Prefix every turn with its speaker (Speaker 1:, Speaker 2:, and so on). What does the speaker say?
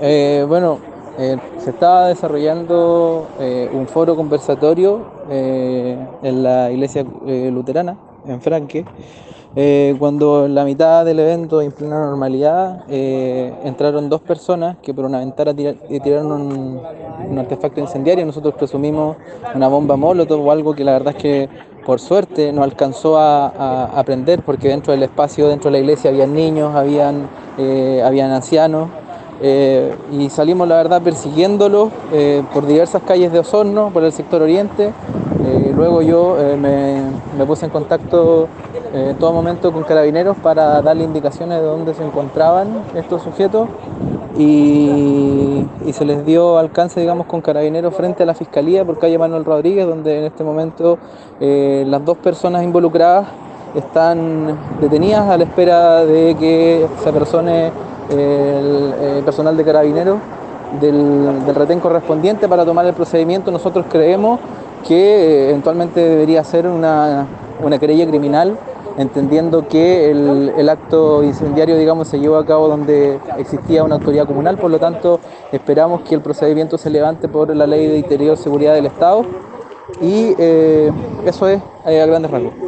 Speaker 1: Eh, bueno, eh, se estaba desarrollando eh, un foro conversatorio en la iglesia luterana, en Franque, cuando en la mitad del evento, en plena normalidad, entraron dos personas que por una ventana tira- tiraron un, artefacto incendiario. Nosotros presumimos una bomba molotov o algo que la verdad es que por suerte no alcanzó a, a- a prender porque dentro del espacio, dentro de la iglesia, habían niños, habían, habían ancianos. Eh, y salimos, la verdad, persiguiéndolo eh, por diversas calles de Osorno, por el sector oriente. Eh, luego yo me, puse en contacto en todo momento con carabineros para darle indicaciones de dónde se encontraban estos sujetos y, se les dio alcance, digamos, con carabineros frente a la fiscalía por calle Manuel Rodríguez, donde en este momento las dos personas involucradas están detenidas a la espera de que se apersone el, eh, personal de carabineros del, retén correspondiente para tomar el procedimiento. Nosotros creemos que eh, eventualmente debería ser una, una querella criminal, entendiendo que el, acto incendiario, digamos, se llevó a cabo donde existía una autoridad comunal, por lo tanto esperamos que el procedimiento se levante por la Ley de Interior Seguridad del Estado y eh, eso es a grandes rasgos.